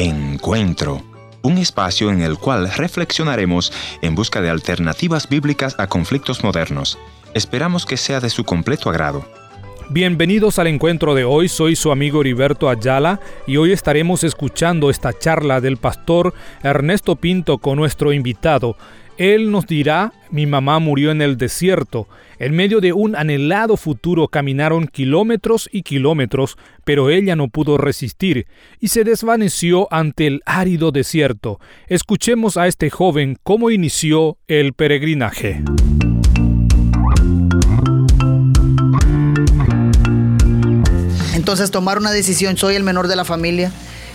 Encuentro, un espacio en el cual reflexionaremos en busca de alternativas bíblicas a conflictos modernos. Esperamos que sea de su completo agrado. Bienvenidos al encuentro de hoy, soy su amigo Heriberto Ayala y hoy estaremos escuchando esta charla del pastor Ernesto Pinto con nuestro invitado. Él nos dirá, mi mamá murió en el desierto. En medio de un anhelado futuro caminaron kilómetros y kilómetros, pero ella no pudo resistir y se desvaneció ante el árido desierto. Escuchemos a este joven cómo inició el peregrinaje. Entonces tomar una decisión, soy el menor de la familia,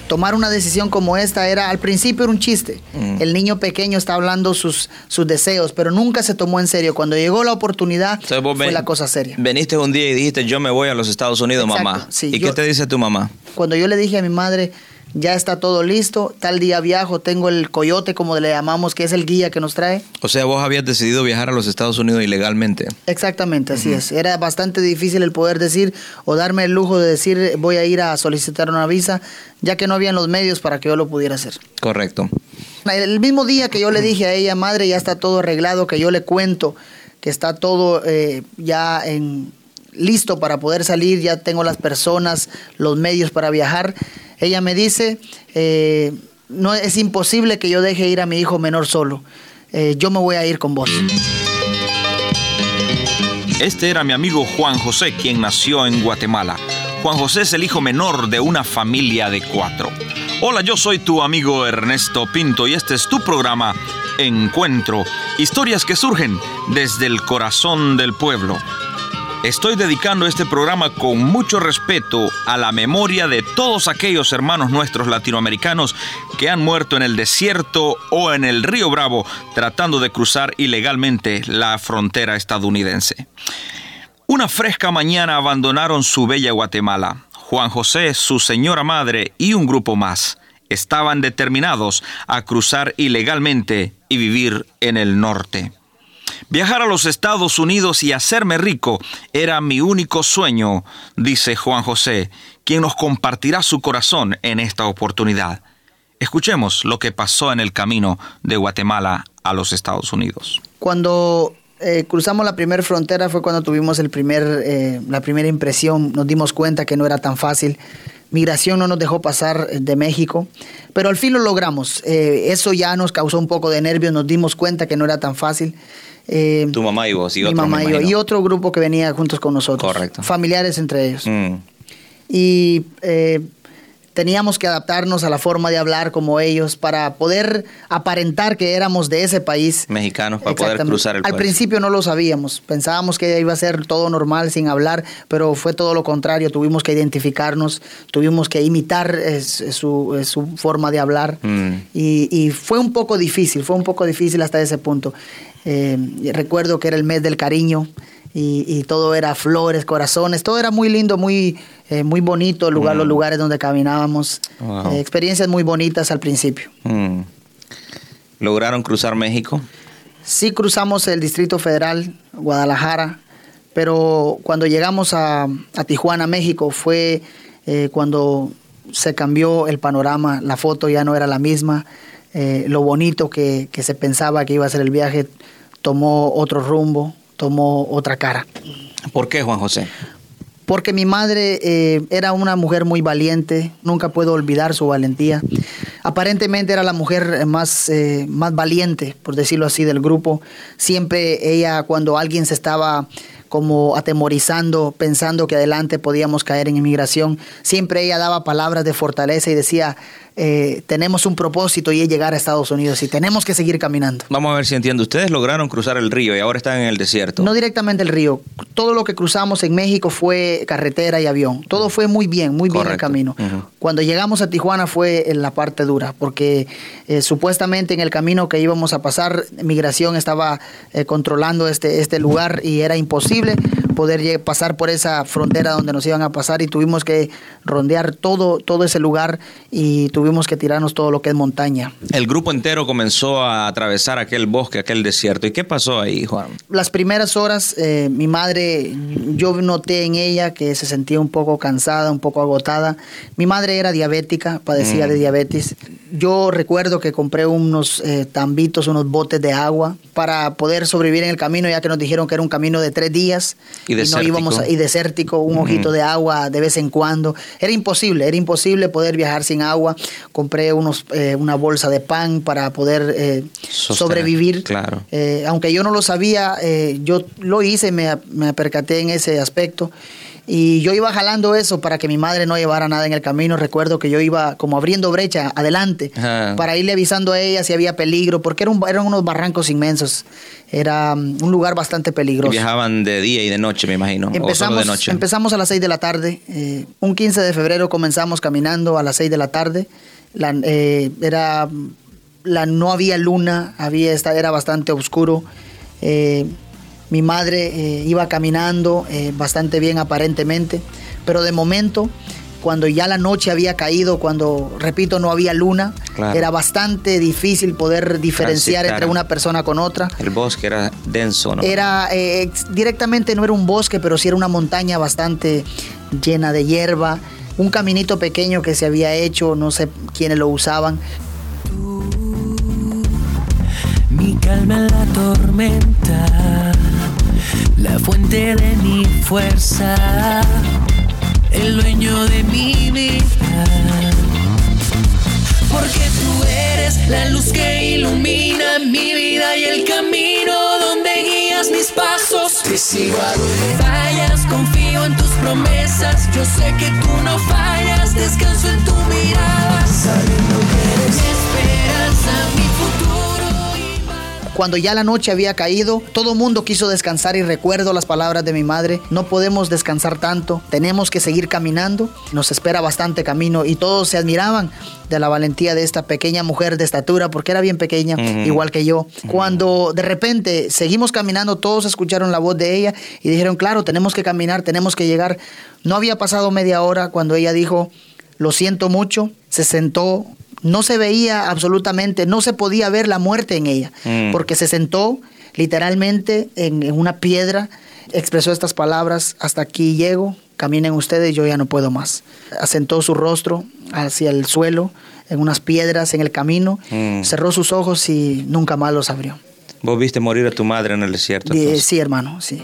tomar una decisión como esta era, al principio era un chiste. Mm. El niño pequeño está hablando sus, sus deseos, pero nunca se tomó en serio. Cuando llegó la oportunidad, fue la cosa seria. Veniste un día y dijiste, yo me voy a los Estados Unidos, mamá. ¿Y qué te dice tu mamá? Cuando yo le dije a mi madre, ya está todo listo, tal día viajo, tengo el coyote como le llamamos, que es el guía que nos trae. O sea, vos habías decidido viajar a los Estados Unidos ilegalmente. Exactamente, así es. Era bastante difícil el poder decir o darme el lujo de decir voy a ir a solicitar una visa, ya que no habían los medios para que yo lo pudiera hacer. Correcto. El mismo día que yo le dije a ella, madre, ya está todo arreglado, que yo le cuento que está todo eh, ya en, listo para poder salir, ya tengo las personas, los medios para viajar ella me dice, eh, no es imposible que yo deje ir a mi hijo menor solo. Eh, yo me voy a ir con vos. Este era mi amigo Juan José, quien nació en Guatemala. Juan José es el hijo menor de una familia de cuatro. Hola, yo soy tu amigo Ernesto Pinto y este es tu programa Encuentro, historias que surgen desde el corazón del pueblo. Estoy dedicando este programa con mucho respeto a la memoria de todos aquellos hermanos nuestros latinoamericanos que han muerto en el desierto o en el río Bravo tratando de cruzar ilegalmente la frontera estadounidense. Una fresca mañana abandonaron su bella Guatemala. Juan José, su señora madre y un grupo más estaban determinados a cruzar ilegalmente y vivir en el norte. Viajar a los Estados Unidos y hacerme rico era mi único sueño, dice Juan José, quien nos compartirá su corazón en esta oportunidad. Escuchemos lo que pasó en el camino de Guatemala a los Estados Unidos. Cuando eh, cruzamos la primera frontera fue cuando tuvimos el primer, eh, la primera impresión, nos dimos cuenta que no era tan fácil. Migración no nos dejó pasar de México, pero al fin lo logramos. Eh, eso ya nos causó un poco de nervios, nos dimos cuenta que no era tan fácil. Eh, tu mamá y vos y otro. mamá y otro grupo que venía juntos con nosotros. Correcto. Familiares entre ellos. Mm. Y eh, teníamos que adaptarnos a la forma de hablar como ellos para poder aparentar que éramos de ese país. Mexicanos, para poder cruzar el Al principio no lo sabíamos, pensábamos que iba a ser todo normal sin hablar, pero fue todo lo contrario, tuvimos que identificarnos, tuvimos que imitar su, forma de hablar mm. y, y, fue un poco difícil, fue un poco difícil hasta ese punto. Eh, recuerdo que era el mes del cariño y, todo era flores, corazones, todo era muy lindo, muy, eh, muy bonito lugar, los lugares donde caminábamos. Eh, experiencias muy bonitas al principio. Mm. ¿Lograron cruzar México? Sí, cruzamos el Distrito Federal, Guadalajara, pero cuando llegamos a, Tijuana, México, fue cuando se cambió el panorama, la foto ya no era la misma. lo bonito que, que, se pensaba que iba a ser el viaje tomó otro rumbo, tomó otra cara. ¿Por qué, Juan José? Porque mi madre eh, era una mujer muy valiente, nunca puedo olvidar su valentía. Aparentemente era la mujer más, eh, más valiente, por decirlo así, del grupo. Siempre ella, cuando alguien se estaba como atemorizando, pensando que adelante podíamos caer en inmigración, siempre ella daba palabras de fortaleza y decía, eh, tenemos un propósito y es llegar a Estados Unidos y tenemos que seguir caminando. Vamos a ver si entiendo. Ustedes lograron cruzar el río y ahora están en el desierto. No directamente el río. Todo lo que cruzamos en México fue carretera y avión. Todo fue muy bien, muy bien el camino. Cuando llegamos a Tijuana fue en la parte dura, porque eh, supuestamente en el camino que íbamos a pasar, migración estaba eh, controlando este, este lugar y era imposible poder pasar por esa frontera donde nos iban a pasar y tuvimos que rondear todo, todo ese lugar y tuvimos que tirarnos todo lo que es montaña. El grupo entero comenzó a atravesar aquel bosque, aquel desierto. ¿Y qué pasó ahí, Juan? Las primeras horas, eh, mi madre, yo noté en ella que se sentía un poco cansada, un poco agotada. Mi madre era diabética, padecía de mm. diabetes. Yo recuerdo que compré unos eh, tambitos, unos botes de agua para poder sobrevivir en el camino, ya que nos dijeron que era un camino de tres días y, no íbamos y desértico, un ojito de agua de vez en cuando. Era imposible, era imposible poder viajar sin agua. Compré unos, eh, una bolsa de pan para poder eh, sobrevivir. Claro. aunque yo no lo sabía, yo lo hice, me, me percaté en ese aspecto. Y yo iba jalando eso para que mi madre no llevara nada en el camino. Recuerdo que yo iba como abriendo brecha adelante para irle avisando a ella si había peligro, porque eran, eran unos barrancos inmensos. Era um, un lugar bastante peligroso. viajaban de día y de noche, me imagino. Empezamos, de noche. empezamos a las 6 de la tarde. Eh, un 15 de febrero comenzamos caminando a las 6 de la tarde. La, eh, era, la, no había luna, había, era bastante oscuro. Eh, mi madre eh, iba caminando eh, bastante bien aparentemente, pero de momento, cuando ya la noche había caído, cuando, repito, no había luna, era bastante difícil poder diferenciar entre una persona con otra. El bosque era denso, ¿no? Era, eh, directamente no era un bosque, pero sí era una montaña bastante llena de hierba, un caminito pequeño que se había hecho, no sé quiénes lo usaban. Calma en la tormenta la fuente de mi fuerza, el dueño de mi vida. Porque tú eres la luz que ilumina mi vida y el camino donde guías mis pasos. Te sigo a donde vayas, confío en tus promesas. Yo sé que tú no fallas, descanso en tu mirada. Cuando ya la noche había caído, todo mundo quiso descansar y recuerdo las palabras de mi madre, no podemos descansar tanto, tenemos que seguir caminando, nos espera bastante camino y todos se admiraban de la valentía de esta pequeña mujer de estatura, porque era bien pequeña, igual que yo. Cuando de repente seguimos caminando, todos escucharon la voz de ella y dijeron, claro, tenemos que caminar, tenemos que llegar. No había pasado media hora cuando ella dijo, lo siento mucho, se sentó no se veía absolutamente, no se podía ver la muerte en ella, mm. porque se sentó literalmente en, una piedra, expresó estas palabras, hasta aquí llego, caminen ustedes, yo ya no puedo más. Asentó su rostro hacia el suelo, en unas piedras, en el camino, mm. cerró sus ojos y nunca más los abrió. ¿Vos viste morir a tu madre en el desierto? Sí, hermano, sí.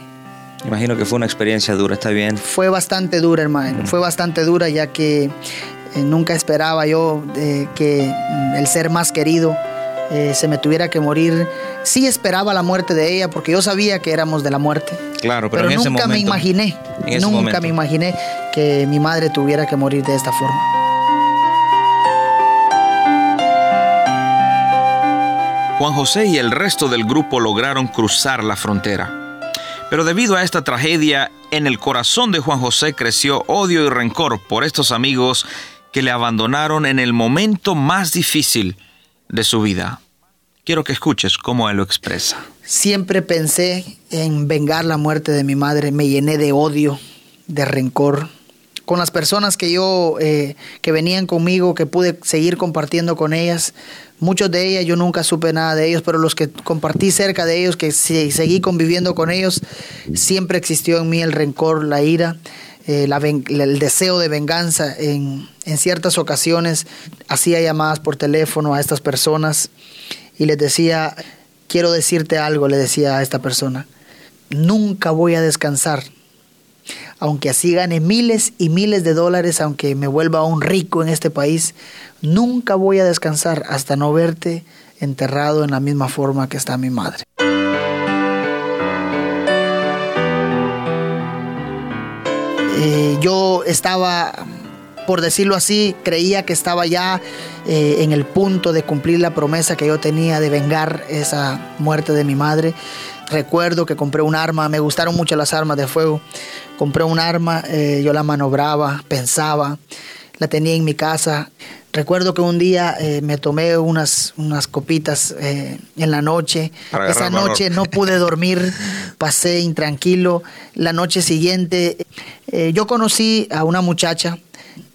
Imagino que fue una experiencia dura, ¿está bien? Fue bastante dura, hermano. Mm. Fue bastante dura ya que eh, nunca esperaba yo eh, que el ser más querido eh, se me tuviera que morir. Sí esperaba la muerte de ella porque yo sabía que éramos de la muerte. Claro, pero, nunca me imaginé, nunca me imaginé que mi madre tuviera que morir de esta forma. Juan José y el resto del grupo lograron cruzar la frontera. Pero debido a esta tragedia, en el corazón de Juan José creció odio y rencor por estos amigos que le abandonaron en el momento más difícil de su vida. Quiero que escuches cómo él lo expresa. Siempre pensé en vengar la muerte de mi madre, me llené de odio, de rencor. Con las personas que yo, eh, que venían conmigo, que pude seguir compartiendo con ellas, muchos de ellas yo nunca supe nada de ellos, pero los que compartí cerca de ellos, que seguí conviviendo con ellos, siempre existió en mí el rencor, la ira. Eh, el deseo de venganza. En, en ciertas ocasiones hacía llamadas por teléfono a estas personas y les decía, quiero decirte algo, le decía a esta persona, nunca voy a descansar. Aunque así gane miles y miles de dólares, aunque me vuelva un rico en este país, nunca voy a descansar hasta no verte enterrado en la misma forma que está mi madre. Eh, yo estaba, por decirlo así, creía que estaba ya eh, en el punto de cumplir la promesa que yo tenía de vengar esa muerte de mi madre. Recuerdo que compré un arma, me gustaron mucho las armas de fuego. Compré un arma, eh, yo la manobraba, pensaba, la tenía en mi casa. Recuerdo que un día eh, me tomé unas, unas copitas eh, en la noche. Esa noche no pude dormir, pasé intranquilo. La noche siguiente eh, yo conocí a una muchacha.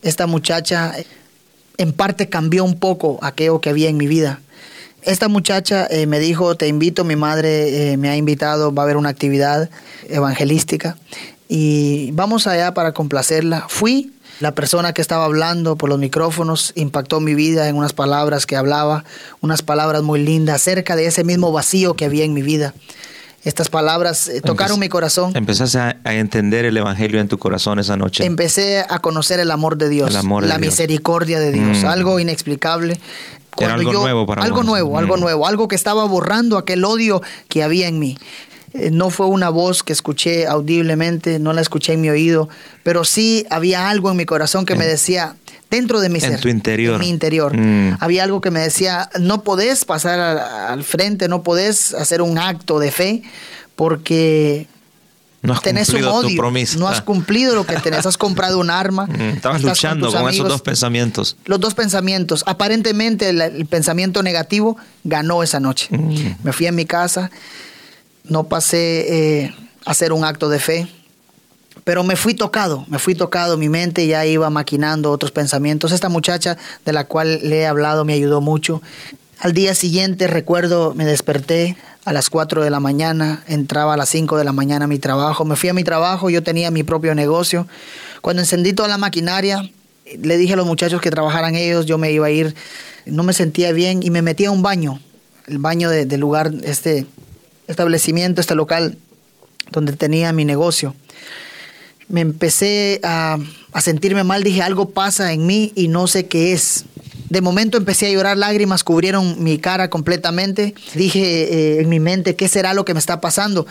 Esta muchacha en parte cambió un poco aquello que había en mi vida. Esta muchacha me dijo, te invito, mi madre me ha invitado, va a haber una actividad evangelística y vamos allá para complacerla. Fui, la persona que estaba hablando por los micrófonos impactó mi vida en unas palabras que hablaba, unas palabras muy lindas acerca de ese mismo vacío que había en mi vida. Estas palabras eh, tocaron mi corazón. Empezaste a, entender el Evangelio en tu corazón esa noche. Empecé a conocer el amor de Dios, la misericordia de Dios, mm. algo inexplicable. Era algo nuevo para Algo nuevo, algo mm. nuevo, algo que estaba borrando aquel odio que había en mí. Eh, no fue una voz que escuché audiblemente, no la escuché en mi oído, pero sí había algo en mi corazón que me decía, dentro de mi en tu interior. En mi interior. Mm. Había algo que me decía, no podés pasar al, frente, no podés hacer un acto de fe porque no has tenés un odio, no has cumplido lo que tenés, has comprado un arma. Mm, estabas luchando con, esos dos pensamientos. Los dos pensamientos. Aparentemente el, pensamiento negativo ganó esa noche. Mm. Me fui a mi casa no pasé eh, a hacer un acto de fe, pero me fui tocado, me fui tocado, mi mente ya iba maquinando otros pensamientos. Esta muchacha de la cual le he hablado me ayudó mucho. Al día siguiente recuerdo, me desperté a las 4 de la mañana, entraba a las 5 de la mañana a mi trabajo, me fui a mi trabajo, yo tenía mi propio negocio. Cuando encendí toda la maquinaria, le dije a los muchachos que trabajaran ellos, yo me iba a ir, no me sentía bien y me metí a un baño, el baño del lugar este establecimiento, este local donde tenía mi negocio. Me empecé a, sentirme mal, dije, algo pasa en mí y no sé qué es. De momento empecé a llorar, lágrimas cubrieron mi cara completamente. Dije eh, en mi mente, ¿qué será lo que me está pasando?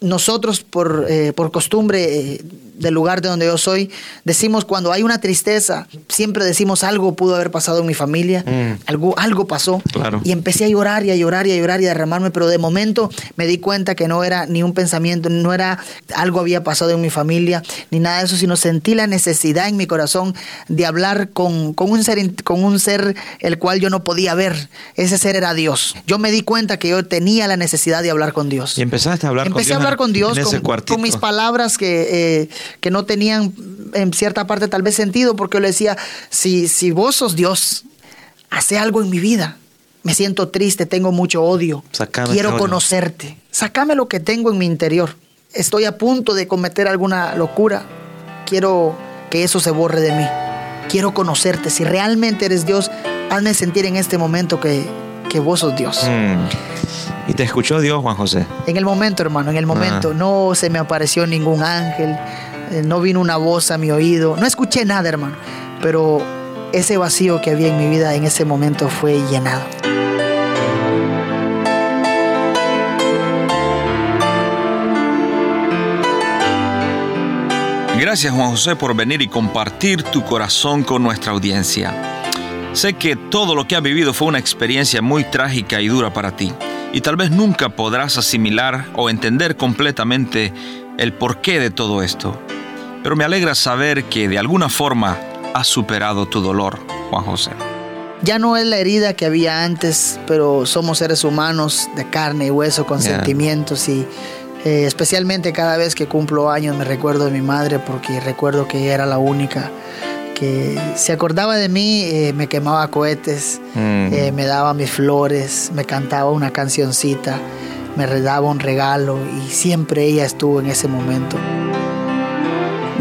nosotros por, eh, por costumbre eh, del lugar de donde yo soy, decimos cuando hay una tristeza, siempre decimos algo pudo haber pasado en mi familia, mm. algo, algo pasó. Y empecé a llorar y a llorar y a llorar y a derramarme, pero de momento me di cuenta que no era ni un pensamiento, no era algo había pasado en mi familia, ni nada de eso, sino sentí la necesidad en mi corazón de hablar con, con, un, ser, con un ser el cual yo no podía ver. Ese ser era Dios. Yo me di cuenta que yo tenía la necesidad de hablar con Dios. Y empezaste a hablar con Dios con Dios, con, mis palabras que, eh, que no tenían en cierta parte tal vez sentido, porque yo le decía, si, si vos sos Dios, hace algo en mi vida. Me siento triste, tengo mucho odio. Quiero conocerte. Sácame lo que tengo en mi interior. Estoy a punto de cometer alguna locura. Quiero que eso se borre de mí. Quiero conocerte. Si realmente eres Dios, hazme sentir en este momento que, que vos sos Dios. Mm. ¿Y te escuchó Dios, Juan José? En el momento, hermano, en el momento. Ah. No se me apareció ningún ángel, no vino una voz a mi oído, no escuché nada, hermano. Pero ese vacío que había en mi vida en ese momento fue llenado. Gracias Juan José por venir y compartir tu corazón con nuestra audiencia. Sé que todo lo que has vivido fue una experiencia muy trágica y dura para ti y tal vez nunca podrás asimilar o entender completamente el porqué de todo esto. Pero me alegra saber que de alguna forma has superado tu dolor, Juan José. Ya no es la herida que había antes, pero somos seres humanos de carne y hueso con sentimientos y eh, especialmente cada vez que cumplo años me recuerdo de mi madre porque recuerdo que ella era la única que se acordaba de mí, eh, me quemaba cohetes, mm. eh, me daba mis flores, me cantaba una cancioncita, me daba un regalo y siempre ella estuvo en ese momento.